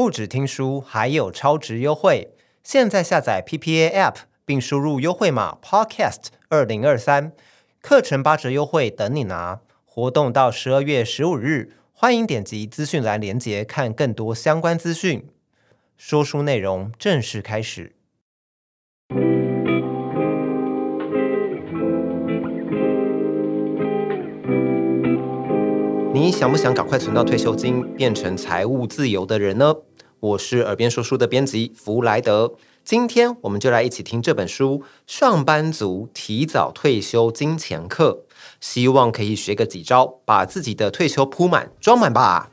不止听书，还有超值优惠！现在下载 PPA App，并输入优惠码 Podcast 二零二三，课程八折优惠等你拿！活动到十二月十五日，欢迎点击资讯栏链接看更多相关资讯。说书内容正式开始。你想不想赶快存到退休金，变成财务自由的人呢？我是耳边说书的编辑弗莱德，今天我们就来一起听这本书《上班族提早退休金钱课》，希望可以学个几招，把自己的退休铺满装满吧。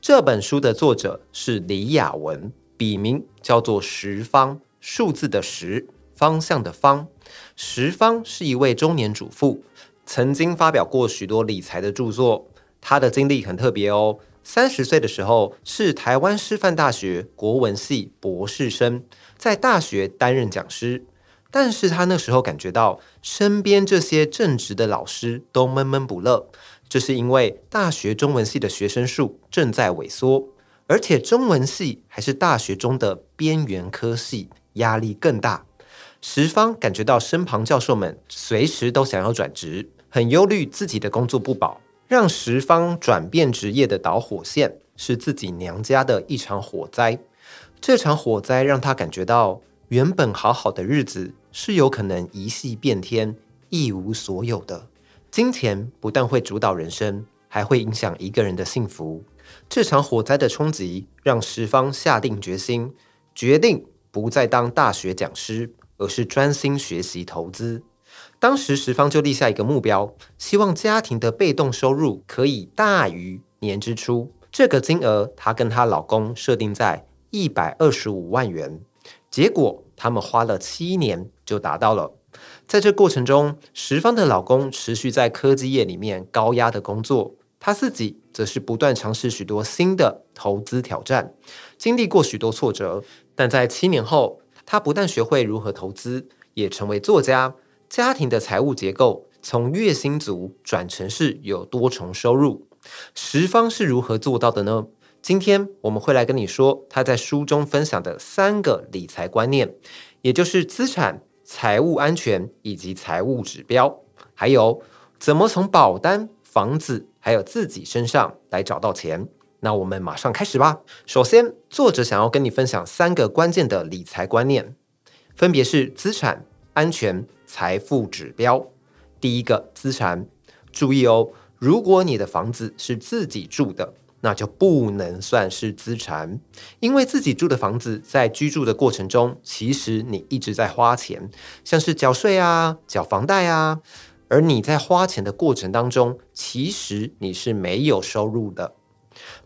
这本书的作者是李雅文，笔名叫做十方，数字的十，方向的方。十方是一位中年主妇，曾经发表过许多理财的著作。她的经历很特别哦。三十岁的时候是台湾师范大学国文系博士生，在大学担任讲师。但是他那时候感觉到身边这些正直的老师都闷闷不乐，这是因为大学中文系的学生数正在萎缩，而且中文系还是大学中的边缘科系，压力更大。十方感觉到身旁教授们随时都想要转职，很忧虑自己的工作不保。让十方转变职业的导火线是自己娘家的一场火灾。这场火灾让他感觉到，原本好好的日子是有可能一夕变天，一无所有的。金钱不但会主导人生，还会影响一个人的幸福。这场火灾的冲击让十方下定决心，决定不再当大学讲师，而是专心学习投资。当时十方就立下一个目标，希望家庭的被动收入可以大于年支出。这个金额，她跟她老公设定在一百二十五万元。结果，他们花了七年就达到了。在这过程中，十方的老公持续在科技业里面高压的工作，他自己则是不断尝试许多新的投资挑战，经历过许多挫折。但在七年后，他不但学会如何投资，也成为作家。家庭的财务结构从月薪族转成是有多重收入，十方是如何做到的呢？今天我们会来跟你说他在书中分享的三个理财观念，也就是资产、财务安全以及财务指标，还有怎么从保单、房子还有自己身上来找到钱。那我们马上开始吧。首先，作者想要跟你分享三个关键的理财观念，分别是资产、安全。财富指标，第一个资产，注意哦，如果你的房子是自己住的，那就不能算是资产，因为自己住的房子在居住的过程中，其实你一直在花钱，像是缴税啊、缴房贷啊，而你在花钱的过程当中，其实你是没有收入的。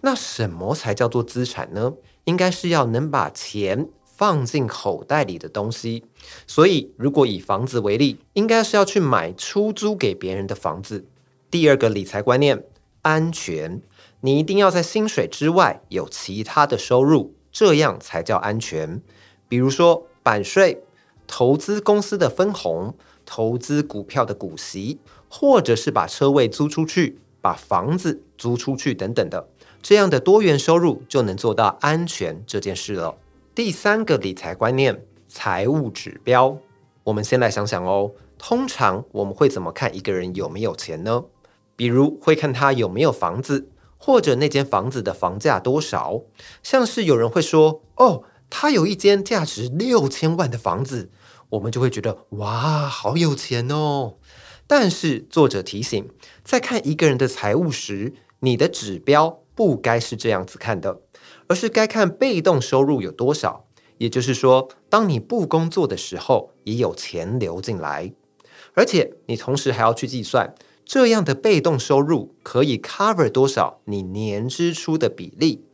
那什么才叫做资产呢？应该是要能把钱。放进口袋里的东西，所以如果以房子为例，应该是要去买出租给别人的房子。第二个理财观念，安全，你一定要在薪水之外有其他的收入，这样才叫安全。比如说版税、投资公司的分红、投资股票的股息，或者是把车位租出去、把房子租出去等等的，这样的多元收入就能做到安全这件事了。第三个理财观念，财务指标。我们先来想想哦，通常我们会怎么看一个人有没有钱呢？比如会看他有没有房子，或者那间房子的房价多少。像是有人会说，哦，他有一间价值六千万的房子，我们就会觉得哇，好有钱哦。但是作者提醒，在看一个人的财务时，你的指标不该是这样子看的。而是该看被动收入有多少，也就是说，当你不工作的时候，也有钱流进来，而且你同时还要去计算这样的被动收入可以 cover 多少你年支出的比例。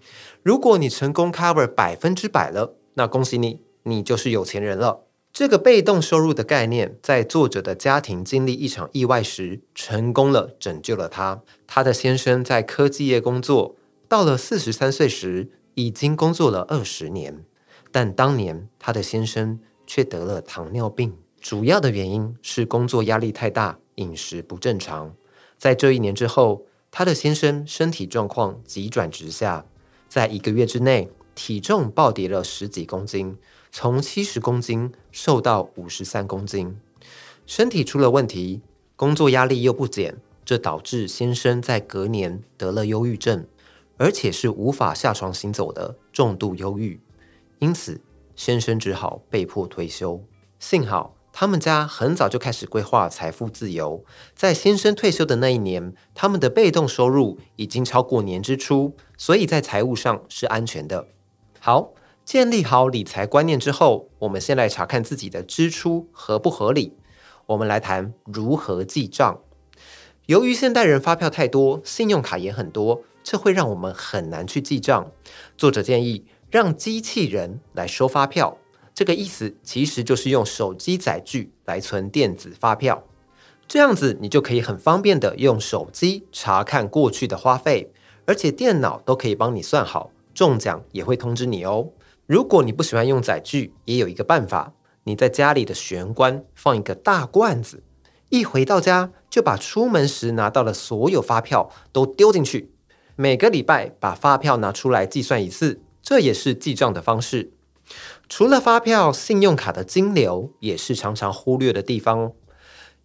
如果你成功 cover 百分之百了，那恭喜你，你就是有钱人了。这个被动收入的概念，在作者的家庭经历一场意外时，成功了拯救了他。他的先生在科技业工作，到了四十三岁时，已经工作了二十年，但当年他的先生却得了糖尿病，主要的原因是工作压力太大，饮食不正常。在这一年之后，他的先生身体状况急转直下，在一个月之内，体重暴跌了十几公斤，从七十公斤瘦到五十三公斤，身体出了问题，工作压力又不减，这导致先生在隔年得了忧郁症，而且是无法下床行走的重度忧郁，因此先生只好被迫退休。幸好。他们家很早就开始规划财富自由，在先生退休的那一年，他们的被动收入已经超过年支出，所以在财务上是安全的。好，建立好理财观念之后，我们先来查看自己的支出合不合理。我们来谈如何记账。由于现代人发票太多，信用卡也很多，这会让我们很难去记账。作者建议让机器人来收发票。这个意思其实就是用手机载具来存电子发票，这样子你就可以很方便的用手机查看过去的花费，而且电脑都可以帮你算好，中奖也会通知你哦。如果你不喜欢用载具，也有一个办法，你在家里的玄关放一个大罐子，一回到家就把出门时拿到的所有发票都丢进去，每个礼拜把发票拿出来计算一次，这也是记账的方式。除了发票，信用卡的金流也是常常忽略的地方。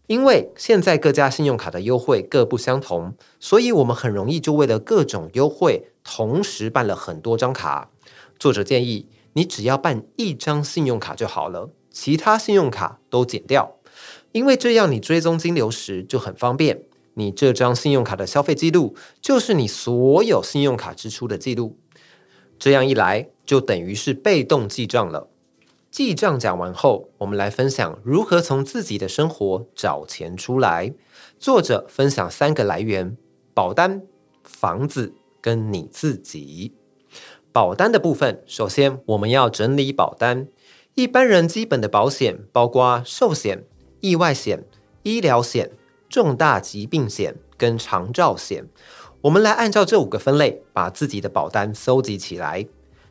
因为现在各家信用卡的优惠各不相同，所以我们很容易就为了各种优惠，同时办了很多张卡。作者建议你只要办一张信用卡就好了，其他信用卡都减掉，因为这样你追踪金流时就很方便。你这张信用卡的消费记录就是你所有信用卡支出的记录。这样一来，就等于是被动记账了。记账讲完后，我们来分享如何从自己的生活找钱出来。作者分享三个来源：保单、房子跟你自己。保单的部分，首先我们要整理保单。一般人基本的保险包括寿险、意外险、医疗险、重大疾病险跟长照险。我们来按照这五个分类，把自己的保单搜集起来。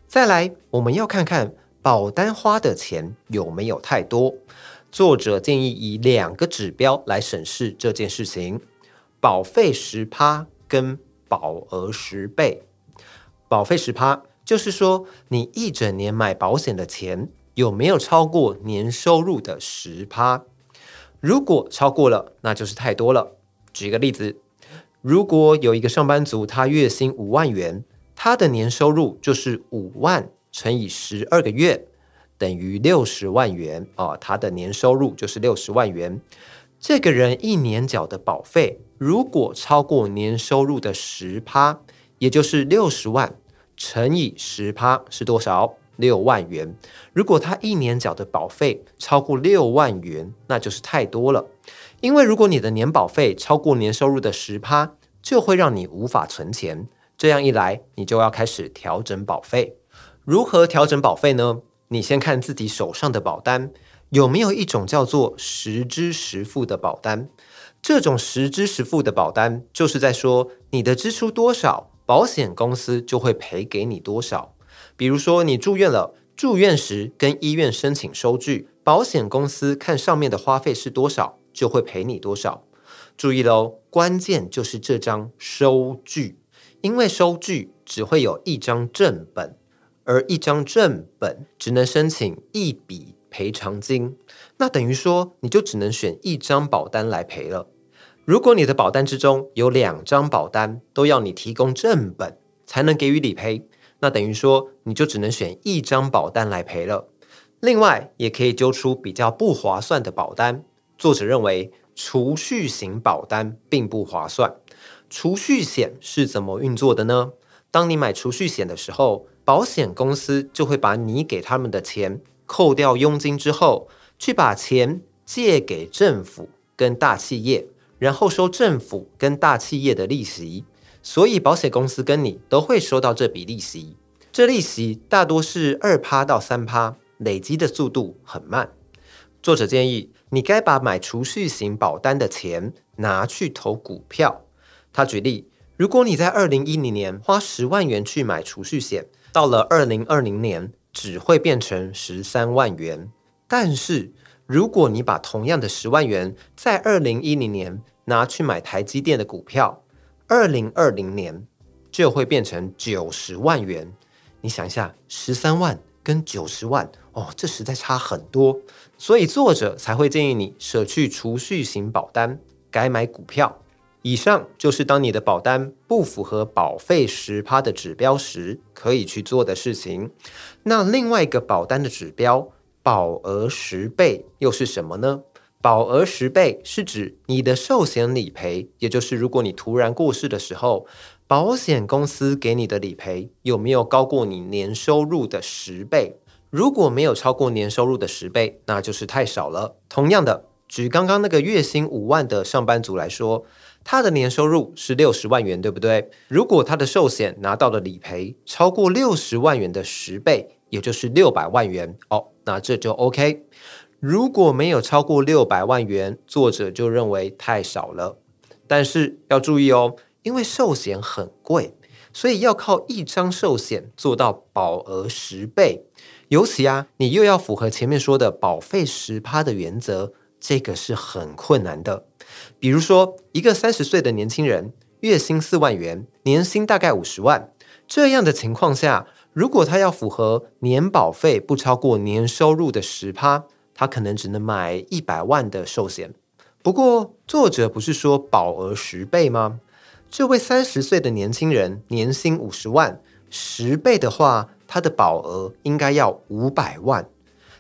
再来，我们要看看保单花的钱有没有太多。作者建议以两个指标来审视这件事情：保费十趴跟保额十倍。保费十趴就是说，你一整年买保险的钱有没有超过年收入的十趴？如果超过了，那就是太多了。举个例子。如果有一个上班族，他月薪五万元，他的年收入就是五万乘以十二个月，等于六十万元啊、他的年收入就是六十万元。这个人一年缴的保费，如果超过年收入的十趴，也就是六十万乘以十趴是多少？六万元。如果他一年缴的保费超过六万元，那就是太多了。因为如果你的年保费超过年收入的十趴，就会让你无法存钱。这样一来，你就要开始调整保费。如何调整保费呢？你先看自己手上的保单有没有一种叫做实支实付的保单。这种实支实付的保单，就是在说你的支出多少，保险公司就会赔给你多少。比如说你住院了，住院时跟医院申请收据，保险公司看上面的花费是多少。就会赔你多少？注意喽，关键就是这张收据，因为收据只会有一张正本，而一张正本只能申请一笔赔偿金，那等于说你就只能选一张保单来赔了。如果你的保单之中有两张保单都要你提供正本才能给予理赔，那等于说你就只能选一张保单来赔了。另外，也可以揪出比较不划算的保单。作者认为，储蓄型保单并不划算。储蓄险是怎么运作的呢？当你买储蓄险的时候，保险公司就会把你给他们的钱扣掉佣金之后，去把钱借给政府跟大企业，然后收政府跟大企业的利息。所以，保险公司跟你都会收到这笔利息。这利息大多是二趴到三趴，累积的速度很慢。作者建议，你该把买储蓄型保单的钱拿去投股票。他举例，如果你在二零一零年花十万元去买储蓄险，到了二零二零年只会变成十三万元。但是，如果你把同样的十万元在二零一零年拿去买台积电的股票，二零二零年就会变成九十万元。你想一下，十三万跟九十万，哦，这实在差很多，所以作者才会建议你舍去储蓄型保单，改买股票。以上就是当你的保单不符合保费十趴的指标时，可以去做的事情。那另外一个保单的指标，保额十倍又是什么呢？保额十倍是指你的寿险理赔，也就是如果你突然过世的时候，保险公司给你的理赔有没有高过你年收入的十倍？如果没有超过年收入的十倍，那就是太少了。同样的，举刚刚那个月薪五万的上班族来说。他的年收入是六十万元，对不对？如果他的寿险拿到的理赔超过六十万元的十倍，也就是六百万元哦，那这就 OK。如果没有超过六百万元，作者就认为太少了。但是要注意哦，因为寿险很贵，所以要靠一张寿险做到保额十倍，尤其啊，你又要符合前面说的保费十趴的原则，这个是很困难的。比如说，一个三十岁的年轻人，月薪四万元，年薪大概五十万，这样的情况下，如果他要符合年保费不超过年收入的十趴，他可能只能买一百万的寿险。不过，作者不是说保额十倍吗？这位三十岁的年轻人年薪五十万，十倍的话，他的保额应该要五百万。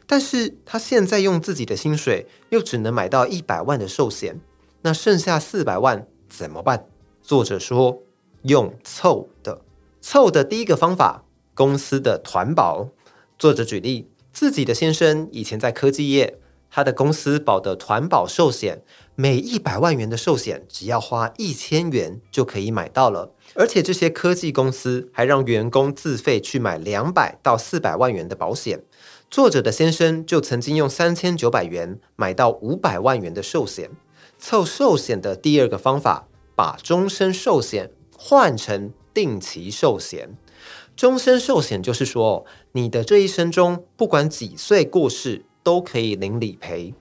但是他现在用自己的薪水，又只能买到一百万的寿险。那剩下四百万怎么办？作者说用凑的，凑的第一个方法，公司的团保。作者举例，自己的先生以前在科技业，他的公司保的团保寿险，每一百万元的寿险只要花一千元就可以买到了，而且这些科技公司还让员工自费去买两百到四百万元的保险。作者的先生就曾经用三千九百元买到五百万元的寿险。凑寿险的第二个方法，把终身寿险换成定期寿险。终身寿险就是说，你的这一生中不管几岁过世都可以领理赔。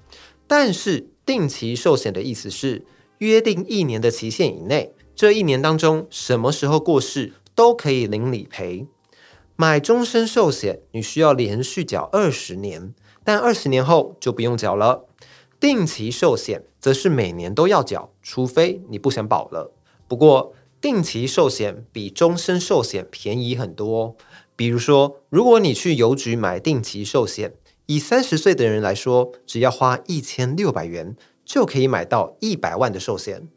但是定期寿险的意思是，约定一年的期限以内，这一年当中什么时候过世都可以领理赔。买终身寿险，你需要连续缴二十年，但二十年后就不用缴了。定期寿险则是每年都要缴，除非你不想保了。不过，定期寿险比终身寿险便宜很多。比如说，如果你去邮局买定期寿险，以三十岁的人来说，只要花一千六百元就可以买到一百万的寿险。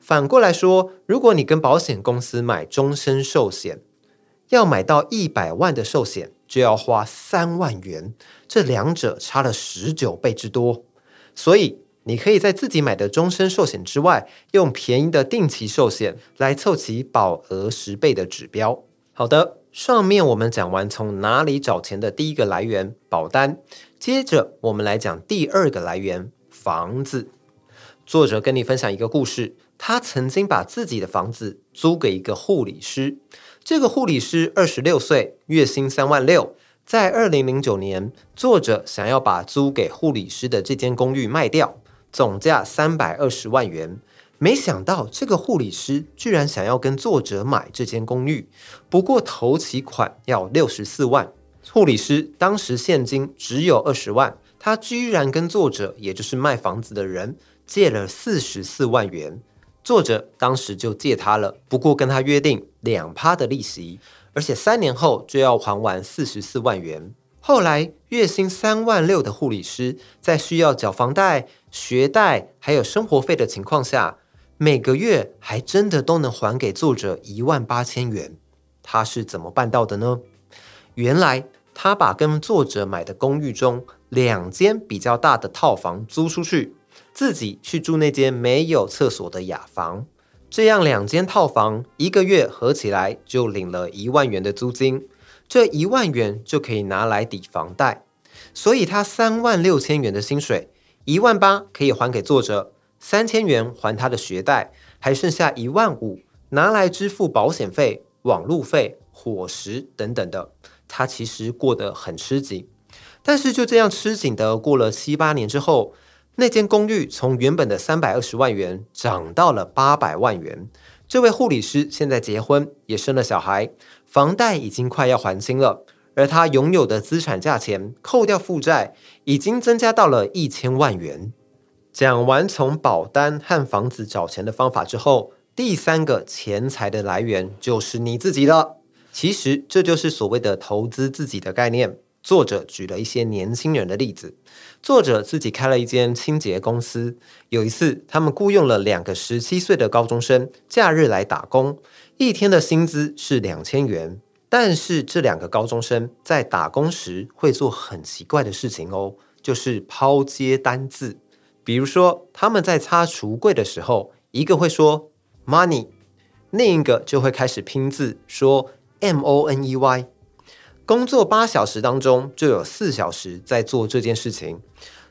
反过来说，如果你跟保险公司买终身寿险，要买到一百万的寿险，就要花三万元，这两者差了十九倍之多。所以，你可以在自己买的终身寿险之外，用便宜的定期寿险来凑齐保额十倍的指标。好的，上面我们讲完从哪里找钱的第一个来源——保单，接着我们来讲第二个来源——房子。作者跟你分享一个故事，他曾经把自己的房子租给一个护理师，这个护理师二十六岁，月薪三万六。在二零零九年，作者想要把租给护理师的这间公寓卖掉，总价三百二十万元。没想到这个护理师居然想要跟作者买这间公寓，不过头期款要六十四万。护理师当时现金只有二十万，他居然跟作者，也就是卖房子的人借了四十四万元。作者当时就借他了，不过跟他约定两趴的利息。而且三年后就要还完四十四万元。后来月薪三万六的护理师，在需要缴房贷、学贷还有生活费的情况下，每个月还真的都能还给作者一万八千元。他是怎么办到的呢？原来他把跟作者买的公寓中两间比较大的套房租出去，自己去住那间没有厕所的雅房。这样两间套房一个月合起来就领了一万元的租金，这一万元就可以拿来抵房贷，所以他三万六千元的薪水，一万八可以还给作者，三千元还他的学贷，还剩下一万五拿来支付保险费、网路费、伙食等等的，他其实过得很吃紧。但是就这样吃紧的过了七八年之后。那间公寓从原本的三百二十万元涨到了八百万元，这位护理师现在结婚，也生了小孩，房贷已经快要还清了，而他拥有的资产价钱扣掉负债，已经增加到了一千万元。讲完从保单和房子找钱的方法之后，第三个钱财的来源就是你自己了。其实这就是所谓的投资自己的概念。作者举了一些年轻人的例子。作者自己开了一间清洁公司，有一次他们雇佣了两个十七岁的高中生，假日来打工，一天的薪资是两千元。但是这两个高中生在打工时会做很奇怪的事情哦，就是抛接单字。比如说，他们在擦橱柜的时候，一个会说 money，另一个就会开始拼字说 m o n e y。工作八小时当中，就有四小时在做这件事情。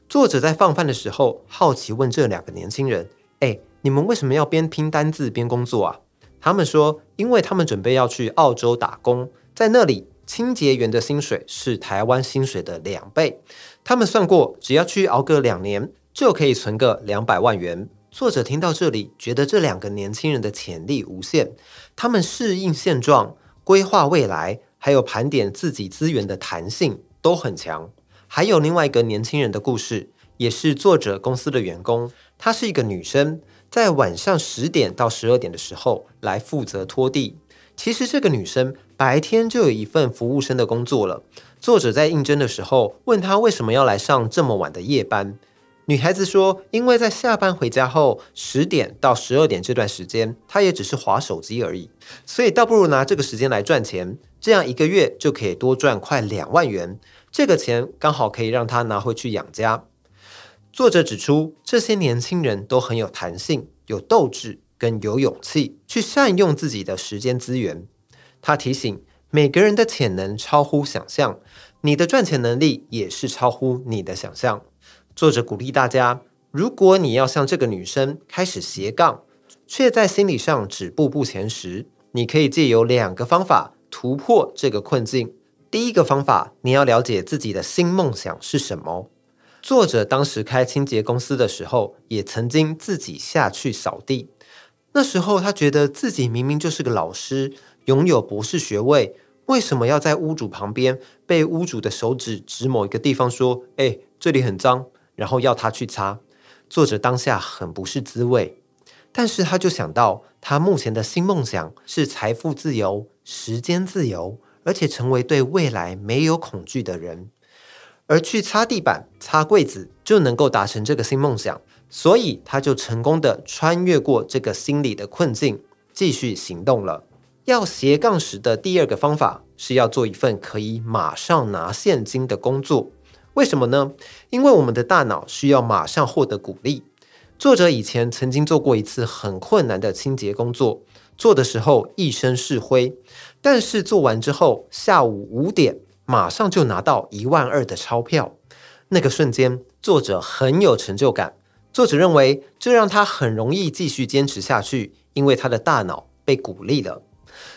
作者在放饭的时候，好奇问这两个年轻人：“哎，你们为什么要边拼单字边工作啊？”他们说：“因为他们准备要去澳洲打工，在那里清洁员的薪水是台湾薪水的两倍。他们算过，只要去熬个两年。”就可以存个两百万元。作者听到这里，觉得这两个年轻人的潜力无限，他们适应现状、规划未来，还有盘点自己资源的弹性都很强。还有另外一个年轻人的故事，也是作者公司的员工，她是一个女生，在晚上十点到十二点的时候来负责拖地。其实这个女生白天就有一份服务生的工作了。作者在应征的时候问她为什么要来上这么晚的夜班。女孩子说：“因为在下班回家后，十点到十二点这段时间，她也只是划手机而已，所以倒不如拿这个时间来赚钱，这样一个月就可以多赚快两万元。这个钱刚好可以让他拿回去养家。”作者指出，这些年轻人都很有弹性、有斗志跟有勇气，去善用自己的时间资源。他提醒每个人的潜能超乎想象，你的赚钱能力也是超乎你的想象。作者鼓励大家，如果你要像这个女生开始斜杠，却在心理上止步不前时，你可以借由两个方法突破这个困境。第一个方法，你要了解自己的新梦想是什么。作者当时开清洁公司的时候，也曾经自己下去扫地。那时候他觉得自己明明就是个老师，拥有博士学位，为什么要在屋主旁边被屋主的手指指某一个地方说：“哎，这里很脏。”然后要他去擦，作者当下很不是滋味，但是他就想到，他目前的新梦想是财富自由、时间自由，而且成为对未来没有恐惧的人，而去擦地板、擦柜子就能够达成这个新梦想，所以他就成功的穿越过这个心理的困境，继续行动了。要斜杠时的第二个方法是要做一份可以马上拿现金的工作。为什么呢？因为我们的大脑需要马上获得鼓励。作者以前曾经做过一次很困难的清洁工作，做的时候一身是灰，但是做完之后，下午五点马上就拿到一万二的钞票。那个瞬间，作者很有成就感。作者认为这让他很容易继续坚持下去，因为他的大脑被鼓励了。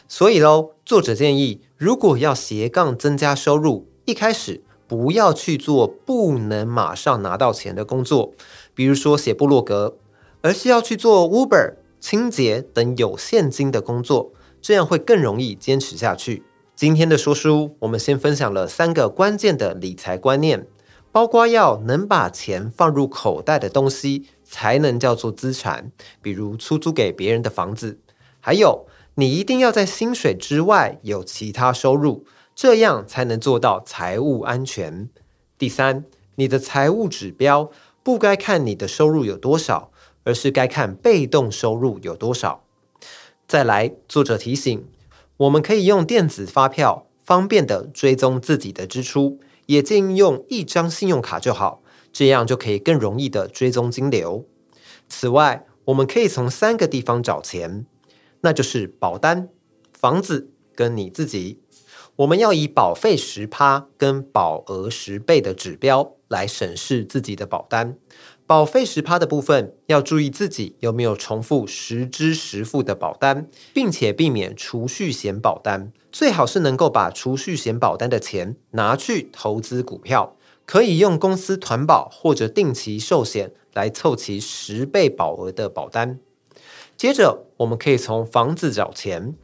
所以喽，作者建议，如果要斜杠增加收入，一开始，不要去做不能马上拿到钱的工作，比如说写部落格，而是要去做 Uber、清洁等有现金的工作，这样会更容易坚持下去。今天的说书，我们先分享了三个关键的理财观念，包括要能把钱放入口袋的东西才能叫做资产，比如出租给别人的房子，还有你一定要在薪水之外有其他收入。这样才能做到财务安全。第三，你的财务指标不该看你的收入有多少，而是该看被动收入有多少。再来，作者提醒，我们可以用电子发票方便地追踪自己的支出，也建议用一张信用卡就好，这样就可以更容易地追踪金流。此外，我们可以从三个地方找钱，那就是保单、房子跟你自己。我们要以保费十趴跟保额十倍的指标来审视自己的保单。保费十趴的部分要注意自己有没有重复实支实付的保单，并且避免储蓄险保单。最好是能够把储蓄险保单的钱拿去投资股票，可以用公司团保或者定期寿险来凑齐十倍保额的保单。接着，我们可以从房子找钱。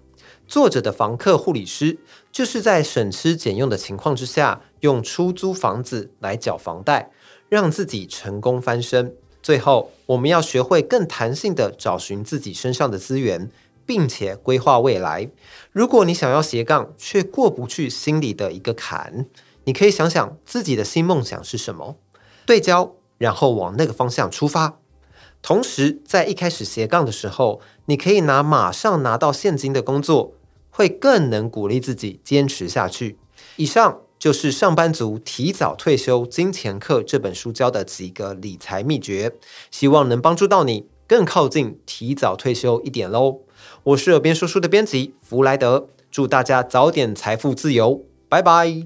作者的房客护理师就是在省吃俭用的情况之下，用出租房子来缴房贷，让自己成功翻身。最后，我们要学会更弹性地找寻自己身上的资源，并且规划未来。如果你想要斜杠，却过不去心里的一个坎，你可以想想自己的新梦想是什么，对焦，然后往那个方向出发。同时，在一开始斜杠的时候，你可以拿马上拿到现金的工作，会更能鼓励自己坚持下去。以上就是《上班族提早退休金钱课》这本书教的几个理财秘诀，希望能帮助到你更靠近提早退休一点喽。我是耳边说书的编辑弗莱德，祝大家早点财富自由，拜拜。